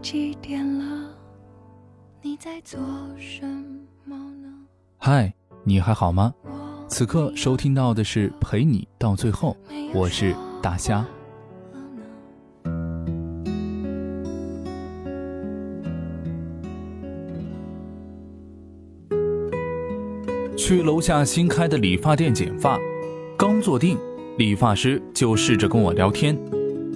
几点了？你在做什么呢？嗨，你还好吗？此刻收听到的是陪你到最后，我是大虾。去楼下新开的理发店剪发，刚坐定，理发师就试着跟我聊天。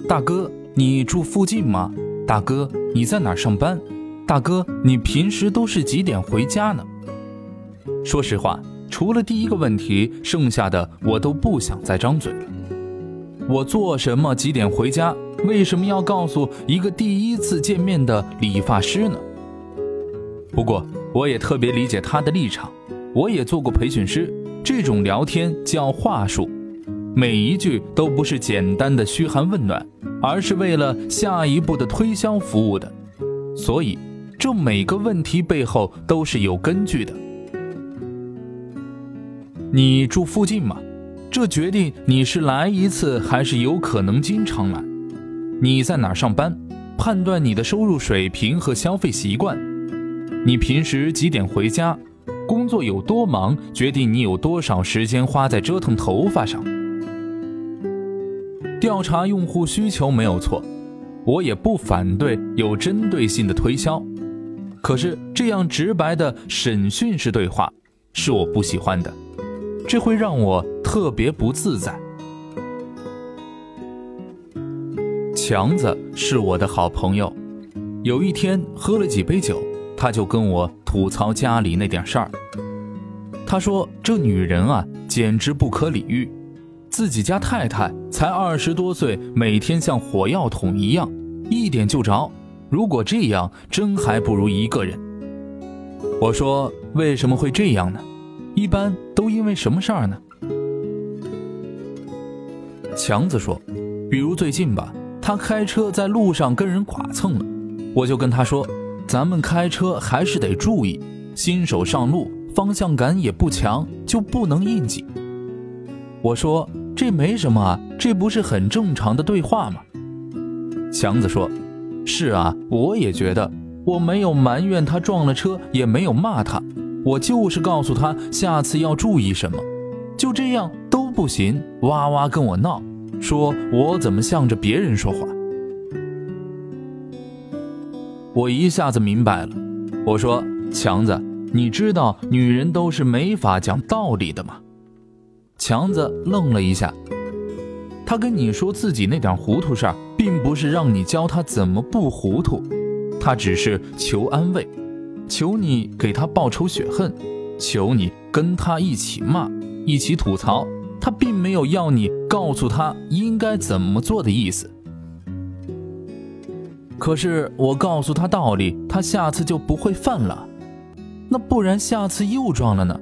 大哥，你住附近吗？大哥，你在哪儿上班？大哥，你平时都是几点回家呢？说实话，除了第一个问题，剩下的我都不想再张嘴了。我做什么？几点回家？为什么要告诉一个第一次见面的理发师呢？不过，我也特别理解他的立场。我也做过培训师，这种聊天叫话术，每一句都不是简单的嘘寒问暖，而是为了下一步的推销服务的。所以，这每个问题背后都是有根据的。你住附近吗？这决定你是来一次还是有可能经常来。你在哪上班？判断你的收入水平和消费习惯。你平时几点回家？工作有多忙，决定你有多少时间花在折腾头发上。调查用户需求没有错，我也不反对有针对性的推销。可是这样直白的审讯式对话是我不喜欢的，这会让我特别不自在。强子是我的好朋友，有一天喝了几杯酒，他就跟我。吐槽家里那点事儿，他说：“这女人啊，简直不可理喻。自己家太太才二十多岁，每天像火药桶一样，一点就着。如果这样，真还不如一个人。”我说：“为什么会这样呢？一般都因为什么事儿呢？”强子说：“比如最近吧，他开车在路上跟人剐蹭了，我就跟他说。”咱们开车还是得注意，新手上路方向感也不强，就不能硬挤。我说这没什么啊，这不是很正常的对话吗？强子说：“是啊，我也觉得，我没有埋怨他撞了车，也没有骂他，我就是告诉他下次要注意什么。就这样都不行，哇哇跟我闹，说我怎么向着别人说话。”我一下子明白了，我说：“强子，你知道女人都是没法讲道理的吗？”强子愣了一下，他跟你说自己那点糊涂事儿，并不是让你教他怎么不糊涂，他只是求安慰，求你给他报仇雪恨，求你跟他一起骂，一起吐槽，他并没有要你告诉他应该怎么做的意思。可是我告诉他道理，他下次就不会犯了。那不然下次又撞了呢？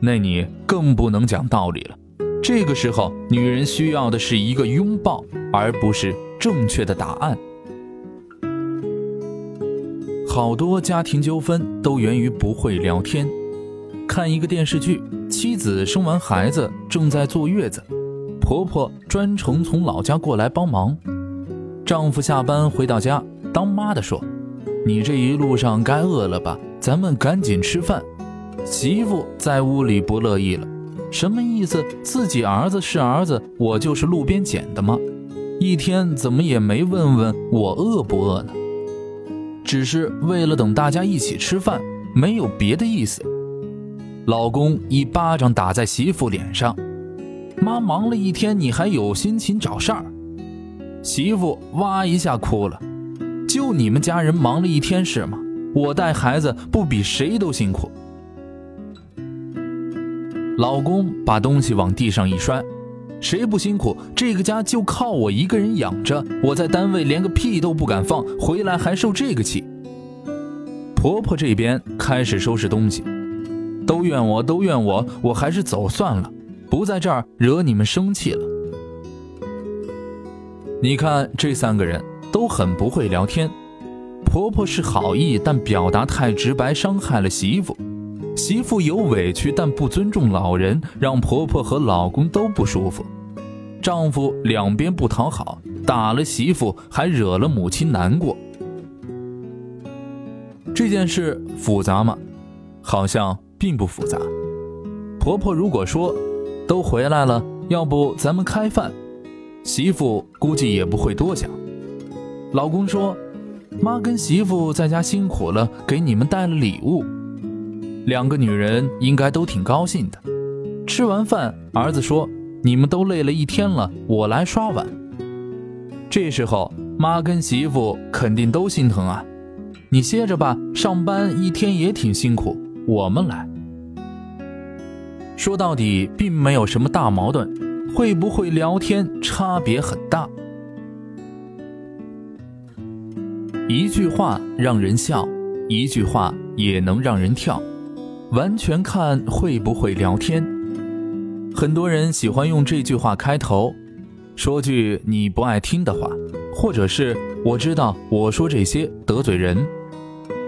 那你更不能讲道理了。这个时候，女人需要的是一个拥抱，而不是正确的答案。好多家庭纠纷都源于不会聊天。看一个电视剧，妻子生完孩子正在坐月子，婆婆专程从老家过来帮忙。丈夫下班回到家，当妈的说：“你这一路上该饿了吧？咱们赶紧吃饭。”媳妇在屋里不乐意了：“什么意思？自己儿子是儿子，我就是路边捡的吗？一天怎么也没问问我饿不饿呢？只是为了等大家一起吃饭，没有别的意思。”老公一巴掌打在媳妇脸上：“妈忙了一天，你还有心情找事儿？”媳妇哇一下哭了，就你们家人忙了一天是吗？我带孩子不比谁都辛苦。老公把东西往地上一摔，谁不辛苦？这个家就靠我一个人养着，我在单位连个屁都不敢放，回来还受这个气。婆婆这边开始收拾东西，都怨我，都怨我，我还是走算了，不在这儿惹你们生气了。你看，这三个人都很不会聊天。婆婆是好意，但表达太直白，伤害了媳妇；媳妇有委屈，但不尊重老人，让婆婆和老公都不舒服。丈夫两边不讨好，打了媳妇，还惹了母亲难过，这件事复杂吗？好像并不复杂。婆婆如果说都回来了，要不咱们开饭，媳妇估计也不会多想。老公说，妈跟媳妇在家辛苦了，给你们带了礼物，两个女人应该都挺高兴的。吃完饭，儿子说，你们都累了一天了，我来刷碗。这时候，妈跟媳妇肯定都心疼啊，你歇着吧，上班一天也挺辛苦，我们来。说到底，并没有什么大矛盾，会不会聊天差别很大。一句话让人笑，一句话也能让人跳，完全看会不会聊天。很多人喜欢用这句话开头，说句你不爱听的话，或者是我知道我说这些得罪人。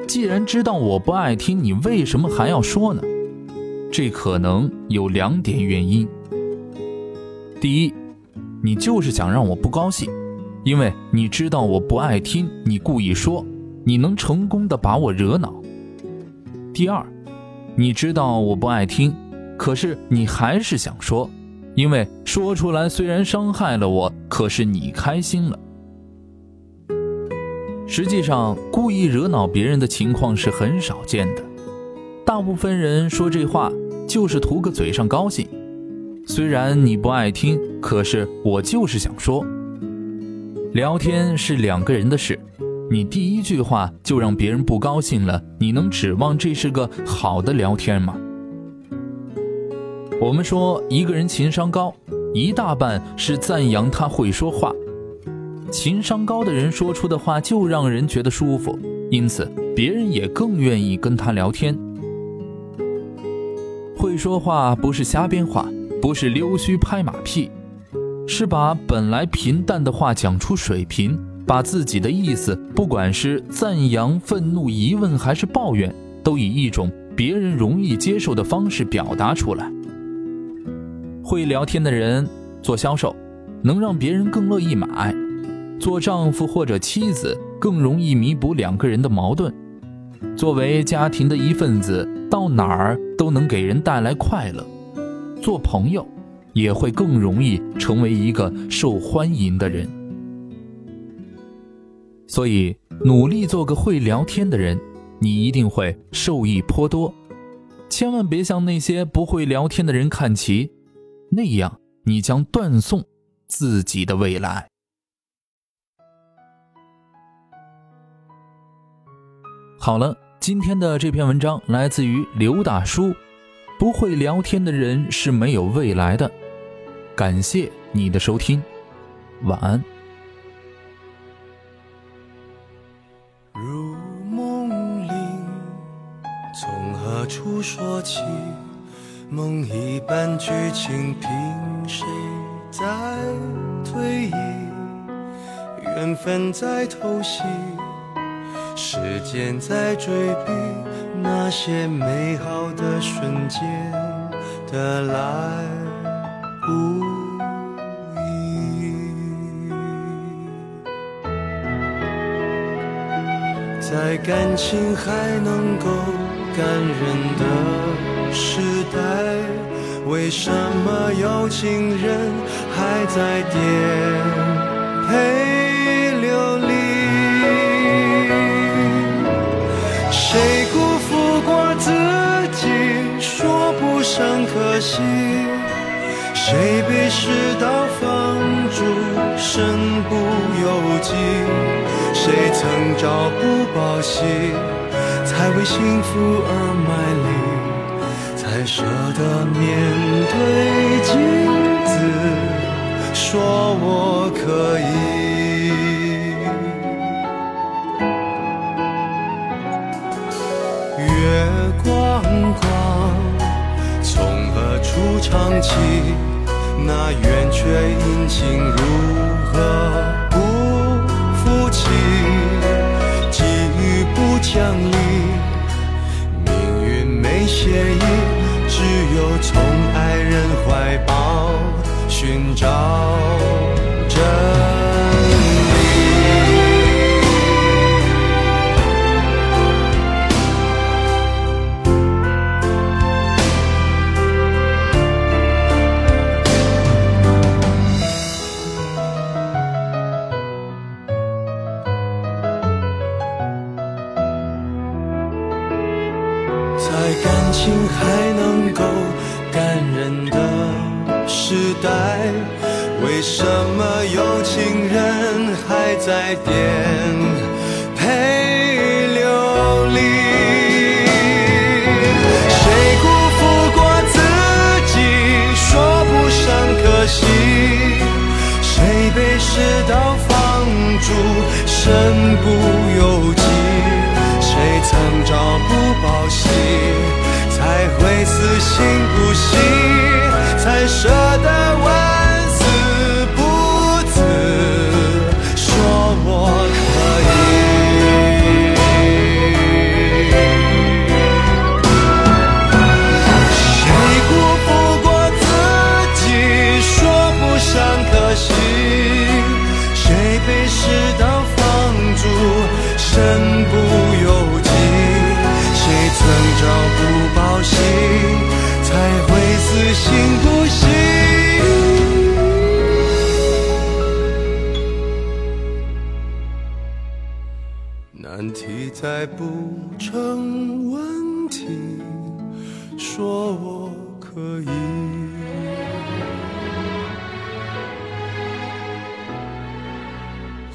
既然知道我不爱听，你为什么还要说呢？这可能有两点原因。第一，你就是想让我不高兴，因为你知道我不爱听，你故意说，你能成功的把我惹恼。第二，你知道我不爱听，可是你还是想说，因为说出来虽然伤害了我，可是你开心了。实际上，故意惹恼别人的情况是很少见的。大部分人说这话就是图个嘴上高兴，虽然你不爱听，可是我就是想说。聊天是两个人的事，你第一句话就让别人不高兴了，你能指望这是个好的聊天吗？我们说一个人情商高，一大半是赞扬他会说话。情商高的人说出的话就让人觉得舒服，因此别人也更愿意跟他聊天。会说话不是瞎编话，不是溜须拍马屁，是把本来平淡的话讲出水平，把自己的意思，不管是赞扬、愤怒、疑问还是抱怨，都以一种别人容易接受的方式表达出来。会聊天的人做销售，能让别人更乐意买；做丈夫或者妻子，更容易弥补两个人的矛盾。作为家庭的一份子，到哪儿都能给人带来快乐。做朋友，也会更容易成为一个受欢迎的人。所以，努力做个会聊天的人，你一定会受益颇多。千万别向那些不会聊天的人看齐，那样你将断送自己的未来。好了，今天的这篇文章来自于刘大叔。不会聊天的人是没有未来的。感谢你的收听，晚安。说起？梦一般剧情，凭谁在推移？缘分在偷袭。时间在追逼那些美好的瞬间的来不，在感情还能够感人的时代，为什么有情人还在颠沛流离？谁辜负过自己，说不上可惜；谁被世道放逐，身不由己；谁曾朝不保夕，才为幸福而卖力，才舍得面对镜子，说我可以。月光光，从何处唱起？那圆缺阴晴如何不负起？际遇不讲理，命运没协议，只有从爱人怀抱寻找着。时代，为什么有情人还在颠沛流离？谁辜负过自己，说不上可惜。谁被世道放逐，身不由己？谁曾朝不保夕，才会死心再不成问题，说我可以。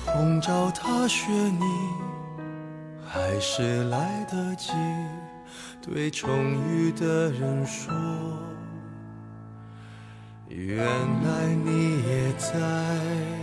红照踏雪你，还是来得及对重遇的人说，原来你也在。